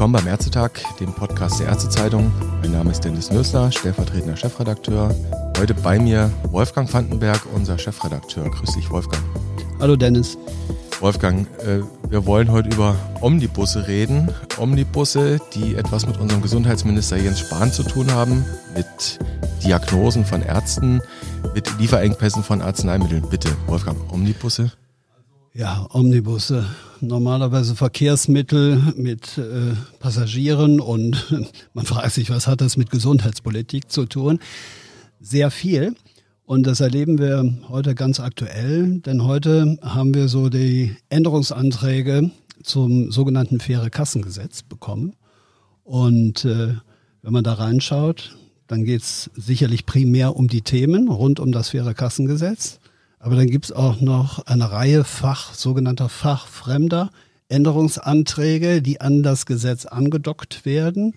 Willkommen beim Ärztetag, dem Podcast der Ärztezeitung. Mein Name ist Dennis Nösler, stellvertretender Chefredakteur. Heute bei mir Wolfgang Vandenberg, unser Chefredakteur. Grüß dich, Wolfgang. Hallo, Dennis. Wolfgang, äh, wir wollen heute über Omnibusse reden. Omnibusse, die etwas mit unserem Gesundheitsminister Jens Spahn zu tun haben, mit Diagnosen von Ärzten, mit Lieferengpässen von Arzneimitteln. Bitte, Wolfgang, Omnibusse? Ja, Omnibusse. Normalerweise Verkehrsmittel mit äh, Passagieren und man fragt sich, was hat das mit Gesundheitspolitik zu tun? Sehr viel. Und das erleben wir heute ganz aktuell, denn heute haben wir so die Änderungsanträge zum sogenannten faire Kassengesetz bekommen. Und äh, wenn man da reinschaut, dann geht es sicherlich primär um die Themen rund um das faire Kassengesetz. Aber dann gibt es auch noch eine Reihe Fach, sogenannter fachfremder Änderungsanträge, die an das Gesetz angedockt werden.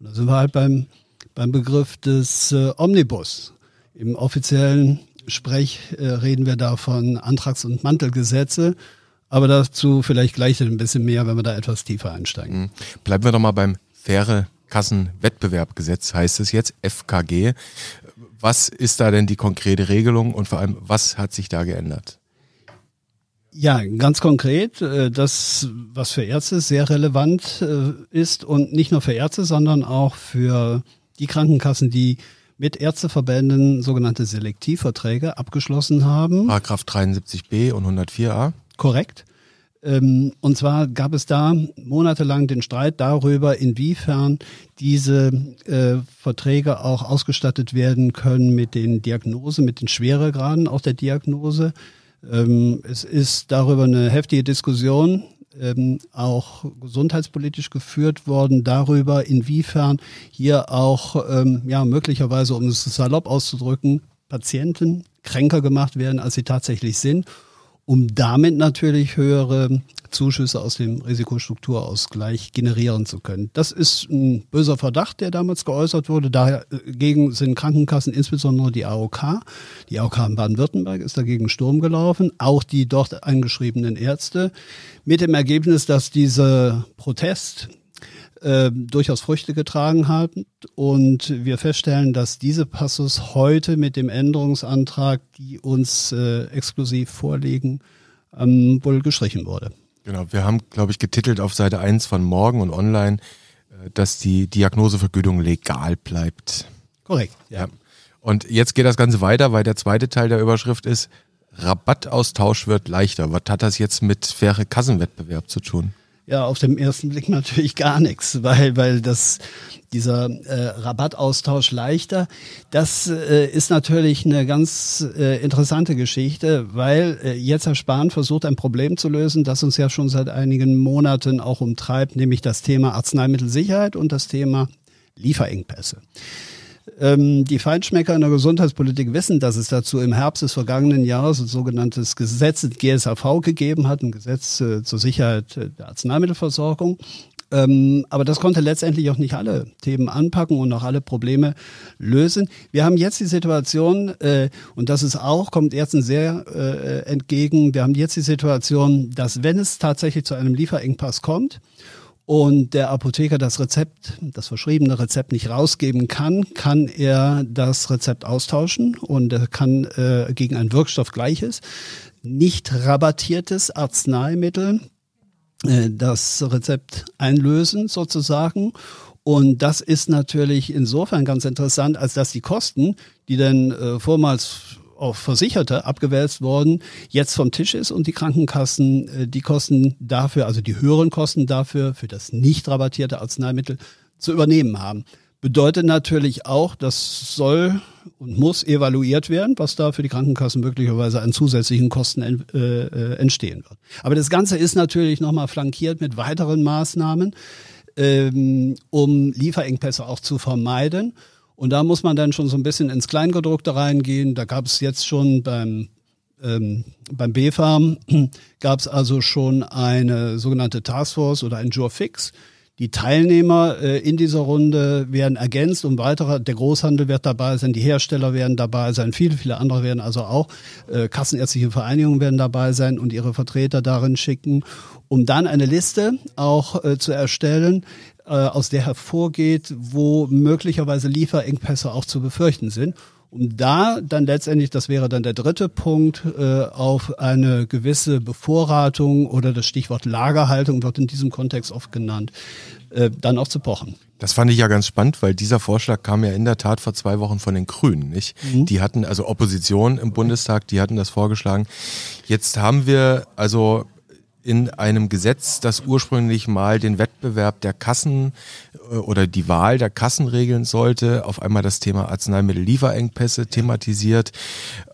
Und da sind wir halt beim, beim Begriff des äh, Omnibus. Im offiziellen Sprech äh, reden wir da von Antrags- und Mantelgesetze. Aber dazu vielleicht gleich ein bisschen mehr, wenn wir da etwas tiefer einsteigen. Mhm. Bleiben wir doch mal beim faire Kassenwettbewerbgesetz, heißt es jetzt, FKG. Was ist da denn die konkrete Regelung und vor allem, was hat sich da geändert? Ja, ganz konkret, äh, das, was für Ärzte sehr relevant äh, ist und nicht nur für Ärzte, sondern auch für die Krankenkassen, die mit Ärzteverbänden sogenannte Selektivverträge abgeschlossen haben. Paragraph 73b und 104a. Korrekt. Ähm, und zwar gab es da monatelang den Streit darüber, inwiefern diese äh, Verträge auch ausgestattet werden können mit den Diagnosen, mit den Schweregraden auch der Diagnose. Ähm, es ist darüber eine heftige Diskussion ähm, auch gesundheitspolitisch geführt worden darüber, inwiefern hier auch ja möglicherweise, um es salopp auszudrücken, Patienten kränker gemacht werden, als sie tatsächlich sind um damit natürlich höhere Zuschüsse aus dem Risikostrukturausgleich generieren zu können. Das ist ein böser Verdacht, der damals geäußert wurde. Dagegen sind Krankenkassen, insbesondere die AOK, die AOK in Baden-Württemberg ist dagegen Sturm gelaufen, auch die dort eingeschriebenen Ärzte, mit dem Ergebnis, dass dieser Protest äh, durchaus Früchte getragen hat und wir feststellen, dass diese Passus heute mit dem Änderungsantrag, die uns äh, exklusiv vorliegen, ähm, wohl gestrichen wurde. Genau, wir haben, glaube ich, getitelt auf Seite 1 von Morgen und online, äh, dass die Diagnosevergütung legal bleibt. Korrekt, ja. ja. Und jetzt geht das Ganze weiter, weil der zweite Teil der Überschrift ist, Rabattaustausch wird leichter. Was hat das jetzt mit faire Kassenwettbewerb zu tun? Ja, auf dem ersten Blick natürlich gar nichts, weil, weil das, dieser äh, Rabattaustausch leichter, das äh, ist natürlich eine ganz äh, interessante Geschichte, weil äh, jetzt Herr Spahn versucht, ein Problem zu lösen, das uns ja schon seit einigen Monaten auch umtreibt, nämlich das Thema Arzneimittelsicherheit und das Thema Lieferengpässe. Ähm, die Feinschmecker in der Gesundheitspolitik wissen, dass es dazu im Herbst des vergangenen Jahres ein sogenanntes Gesetz GSAV gegeben hat, ein Gesetz äh, zur Sicherheit der Arzneimittelversorgung. Ähm, aber das konnte letztendlich auch nicht alle Themen anpacken und auch alle Probleme lösen. Wir haben jetzt die Situation, äh, und das ist auch, kommt Ärzten sehr äh, entgegen, wir haben jetzt die Situation, dass wenn es tatsächlich zu einem Lieferengpass kommt und der Apotheker das Rezept, das verschriebene Rezept nicht rausgeben kann, kann er das Rezept austauschen und er kann äh, gegen ein Wirkstoff gleiches, nicht rabattiertes Arzneimittel äh, das Rezept einlösen sozusagen. Und das ist natürlich insofern ganz interessant, als dass die Kosten, die dann äh, vormals auf Versicherte abgewälzt worden, jetzt vom Tisch ist und die Krankenkassen äh, die Kosten dafür, also die höheren Kosten dafür, für das nicht rabattierte Arzneimittel zu übernehmen haben. Bedeutet natürlich auch, das soll und muss evaluiert werden, was da für die Krankenkassen möglicherweise an zusätzlichen Kosten äh, äh, entstehen wird. Aber das Ganze ist natürlich nochmal flankiert mit weiteren Maßnahmen, ähm, um Lieferengpässe auch zu vermeiden. Und da muss man dann schon so ein bisschen ins Kleingedruckte reingehen. Da gab es jetzt schon beim ähm, beim B-Farm gab es also schon eine sogenannte Taskforce oder ein Jurfix. Die Teilnehmer äh, in dieser Runde werden ergänzt und weiterer. Der Großhandel wird dabei sein, die Hersteller werden dabei sein, viele, viele andere werden also auch. Äh, kassenärztliche Vereinigungen werden dabei sein und ihre Vertreter darin schicken, um dann eine Liste auch äh, zu erstellen, äh, aus der hervorgeht, wo möglicherweise Lieferengpässe auch zu befürchten sind. Um da dann letztendlich, das wäre dann der dritte Punkt, äh, auf eine gewisse Bevorratung oder das Stichwort Lagerhaltung wird in diesem Kontext oft genannt, äh, dann auch zu pochen. Das fand ich ja ganz spannend, weil dieser Vorschlag kam ja in der Tat vor zwei Wochen von den Grünen, nicht? Mhm. Die hatten, also Opposition im Bundestag, die hatten das vorgeschlagen. Jetzt haben wir also in einem Gesetz, das ursprünglich mal den Wettbewerb der Kassen äh, oder die Wahl der Kassen regeln sollte, auf einmal das Thema Arzneimittellieferengpässe thematisiert.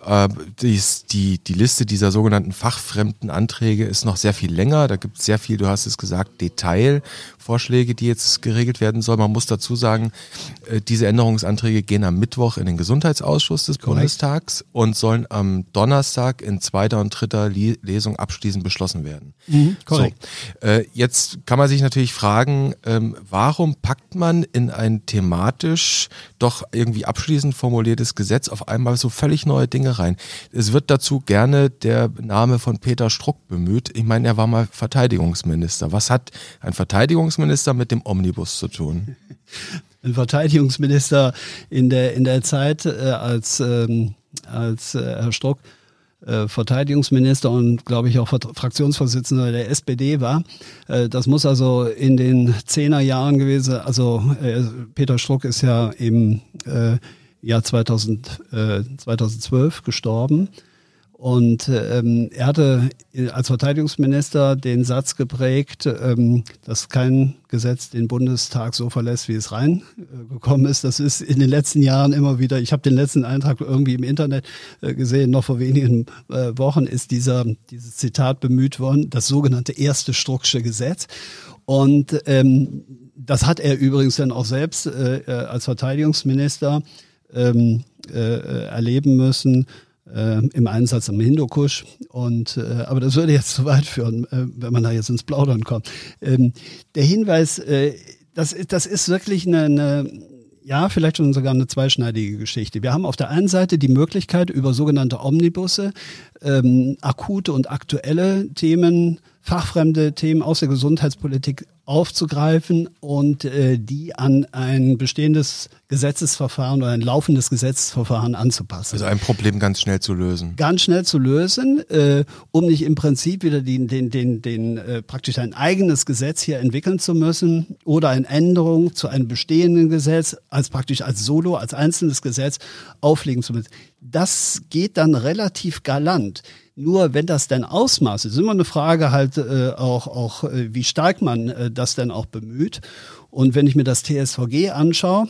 Äh, die, die Liste dieser sogenannten fachfremden Anträge ist noch sehr viel länger. Da gibt es sehr viel, du hast es gesagt, Detailvorschläge, die jetzt geregelt werden sollen. Man muss dazu sagen, äh, diese Änderungsanträge gehen am Mittwoch in den Gesundheitsausschuss des Korrekt. Bundestags und sollen am Donnerstag in zweiter und dritter Lesung abschließend beschlossen werden. Mhm, korrekt. So, äh, jetzt kann man sich natürlich fragen, ähm, warum packt man in ein thematisch doch irgendwie abschließend formuliertes Gesetz auf einmal so völlig neue Dinge rein? Es wird dazu gerne der Name von Peter Struck bemüht. Ich meine, er war mal Verteidigungsminister. Was hat ein Verteidigungsminister mit dem Omnibus zu tun? Ein Verteidigungsminister in der, in der Zeit, äh, als, ähm, als äh, Herr Struck äh, Verteidigungsminister und glaube ich auch Fraktionsvorsitzender der SPD war. Äh, das muss also in den zehner Jahren gewesen. Also äh, Peter Struck ist ja im Jahr 2000, äh, 2012 gestorben. Und ähm, er hatte als Verteidigungsminister den Satz geprägt, ähm, dass kein Gesetz den Bundestag so verlässt, wie es reingekommen ist. Das ist in den letzten Jahren immer wieder, ich habe den letzten Eintrag irgendwie im Internet äh, gesehen, noch vor wenigen äh, Wochen ist dieser, dieses Zitat bemüht worden, das sogenannte erste Strucksche Gesetz. Und ähm, das hat er übrigens dann auch selbst äh, äh als Verteidigungsminister ähm, äh, erleben müssen äh, im Einsatz am Hindukusch. Und, äh, aber das würde jetzt zu weit führen, äh, wenn man da jetzt ins Plaudern kommt. Ähm, der Hinweis, äh, das, das ist wirklich eine, eine ja, vielleicht schon sogar eine zweischneidige Geschichte. Wir haben auf der einen Seite die Möglichkeit, über sogenannte Omnibusse ähm, akute und aktuelle Themen, fachfremde Themen aus der Gesundheitspolitik aufzugreifen und äh, die an ein bestehendes Gesetzesverfahren oder ein laufendes Gesetzesverfahren anzupassen. Also ein Problem ganz schnell zu lösen. Ganz schnell zu lösen, äh, um nicht im Prinzip wieder den, den, den, den äh, praktisch ein eigenes Gesetz hier entwickeln zu müssen oder eine Änderung zu einem bestehenden Gesetz als praktisch als Solo, als einzelnes Gesetz auflegen zu müssen. Das geht dann relativ galant. Nur wenn das denn Ausmaß ist, ist immer eine Frage halt äh, auch, auch äh, wie stark man äh, das denn auch bemüht. Und wenn ich mir das TSVG anschaue,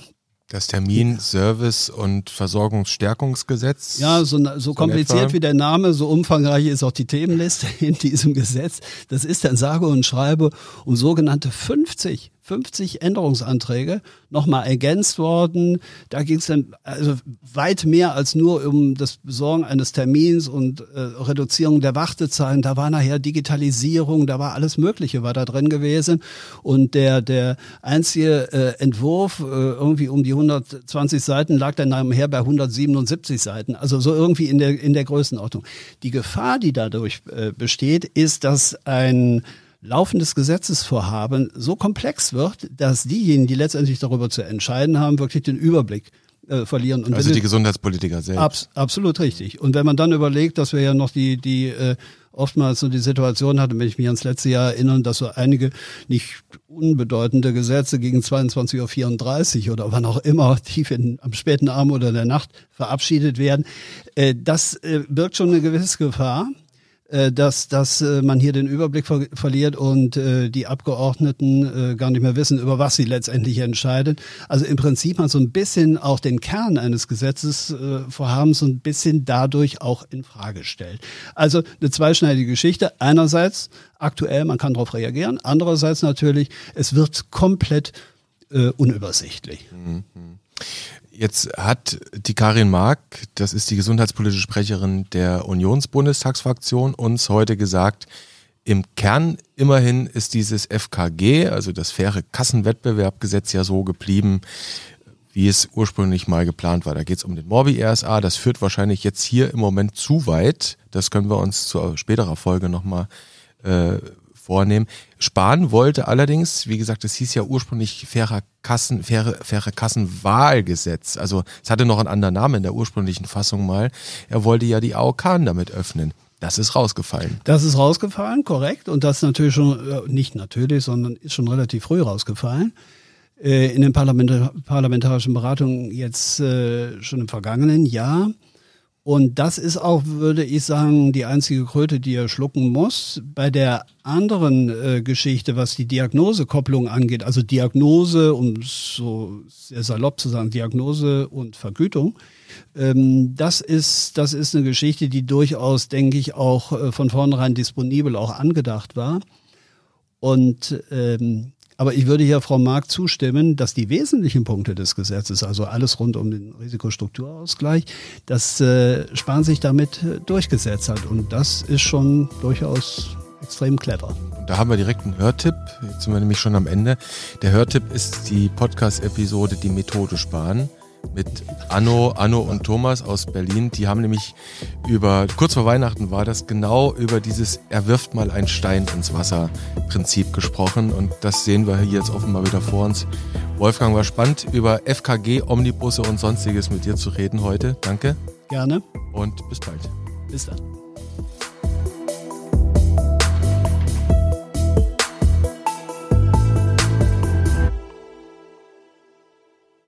das Termin, Service und Versorgungsstärkungsgesetz. Ja, so, so kompliziert wie der Name, so umfangreich ist auch die Themenliste in diesem Gesetz. Das ist dann sage und schreibe um sogenannte 50 50 Änderungsanträge nochmal ergänzt worden. Da ging es dann also weit mehr als nur um das Besorgen eines Termins und äh, Reduzierung der Wartezeiten. Da war nachher Digitalisierung, da war alles Mögliche war da drin gewesen. Und der, der einzige äh, Entwurf, äh, irgendwie um die 120 Seiten, lag dann nachher bei 177 Seiten. Also so irgendwie in der, in der Größenordnung. Die Gefahr, die dadurch äh, besteht, ist, dass ein laufendes Gesetzesvorhaben so komplex wird, dass diejenigen, die letztendlich darüber zu entscheiden haben, wirklich den Überblick äh, verlieren. Und also die Gesundheitspolitiker selbst. Abs absolut richtig. Und wenn man dann überlegt, dass wir ja noch die, die äh, oftmals so die Situation hatten, wenn ich mich ans letzte Jahr erinnere, dass so einige nicht unbedeutende Gesetze gegen 22.34 Uhr oder wann auch immer tief in, am späten Abend oder der Nacht verabschiedet werden, äh, das äh, birgt schon eine gewisse Gefahr dass, dass äh, man hier den Überblick ver verliert und äh, die Abgeordneten äh, gar nicht mehr wissen, über was sie letztendlich entscheiden. Also im Prinzip man so ein bisschen auch den Kern eines Gesetzesvorhabens äh, so ein bisschen dadurch auch in Frage stellt. Also eine zweischneidige Geschichte. Einerseits aktuell, man kann darauf reagieren. Andererseits natürlich, es wird komplett äh, unübersichtlich. Mhm. Jetzt hat die Karin Mark, das ist die gesundheitspolitische Sprecherin der Unionsbundestagsfraktion, uns heute gesagt, im Kern immerhin ist dieses FKG, also das faire Kassenwettbewerbgesetz ja so geblieben, wie es ursprünglich mal geplant war. Da geht es um den Morbi-RSA. Das führt wahrscheinlich jetzt hier im Moment zu weit. Das können wir uns zu späterer Folge nochmal äh, vornehmen. Spahn wollte allerdings, wie gesagt, es hieß ja ursprünglich fairer Kassen, faire, faire Kassenwahlgesetz. Also es hatte noch einen anderen Namen in der ursprünglichen Fassung mal. Er wollte ja die AOK damit öffnen. Das ist rausgefallen. Das ist rausgefallen, korrekt. Und das natürlich schon, äh, nicht natürlich, sondern ist schon relativ früh rausgefallen. Äh, in den parlamentarischen Beratungen jetzt äh, schon im vergangenen Jahr. Und das ist auch, würde ich sagen, die einzige Kröte, die er schlucken muss. Bei der anderen äh, Geschichte, was die Diagnosekopplung angeht, also Diagnose, um so sehr salopp zu sagen, Diagnose und Vergütung, ähm, das, ist, das ist eine Geschichte, die durchaus, denke ich, auch äh, von vornherein disponibel auch angedacht war. Und ähm, aber ich würde hier Frau Mark zustimmen, dass die wesentlichen Punkte des Gesetzes, also alles rund um den Risikostrukturausgleich, dass äh, Spahn sich damit äh, durchgesetzt hat. Und das ist schon durchaus extrem clever. Da haben wir direkt einen Hörtipp. Jetzt sind wir nämlich schon am Ende. Der Hörtipp ist die Podcast-Episode Die Methode Spahn mit Anno, Anno und Thomas aus Berlin. Die haben nämlich über, kurz vor Weihnachten war das, genau über dieses Er wirft mal einen Stein ins Wasser Prinzip gesprochen. Und das sehen wir hier jetzt offenbar wieder vor uns. Wolfgang, war spannend, über FKG, Omnibusse und sonstiges mit dir zu reden heute. Danke. Gerne. Und bis bald. Bis dann.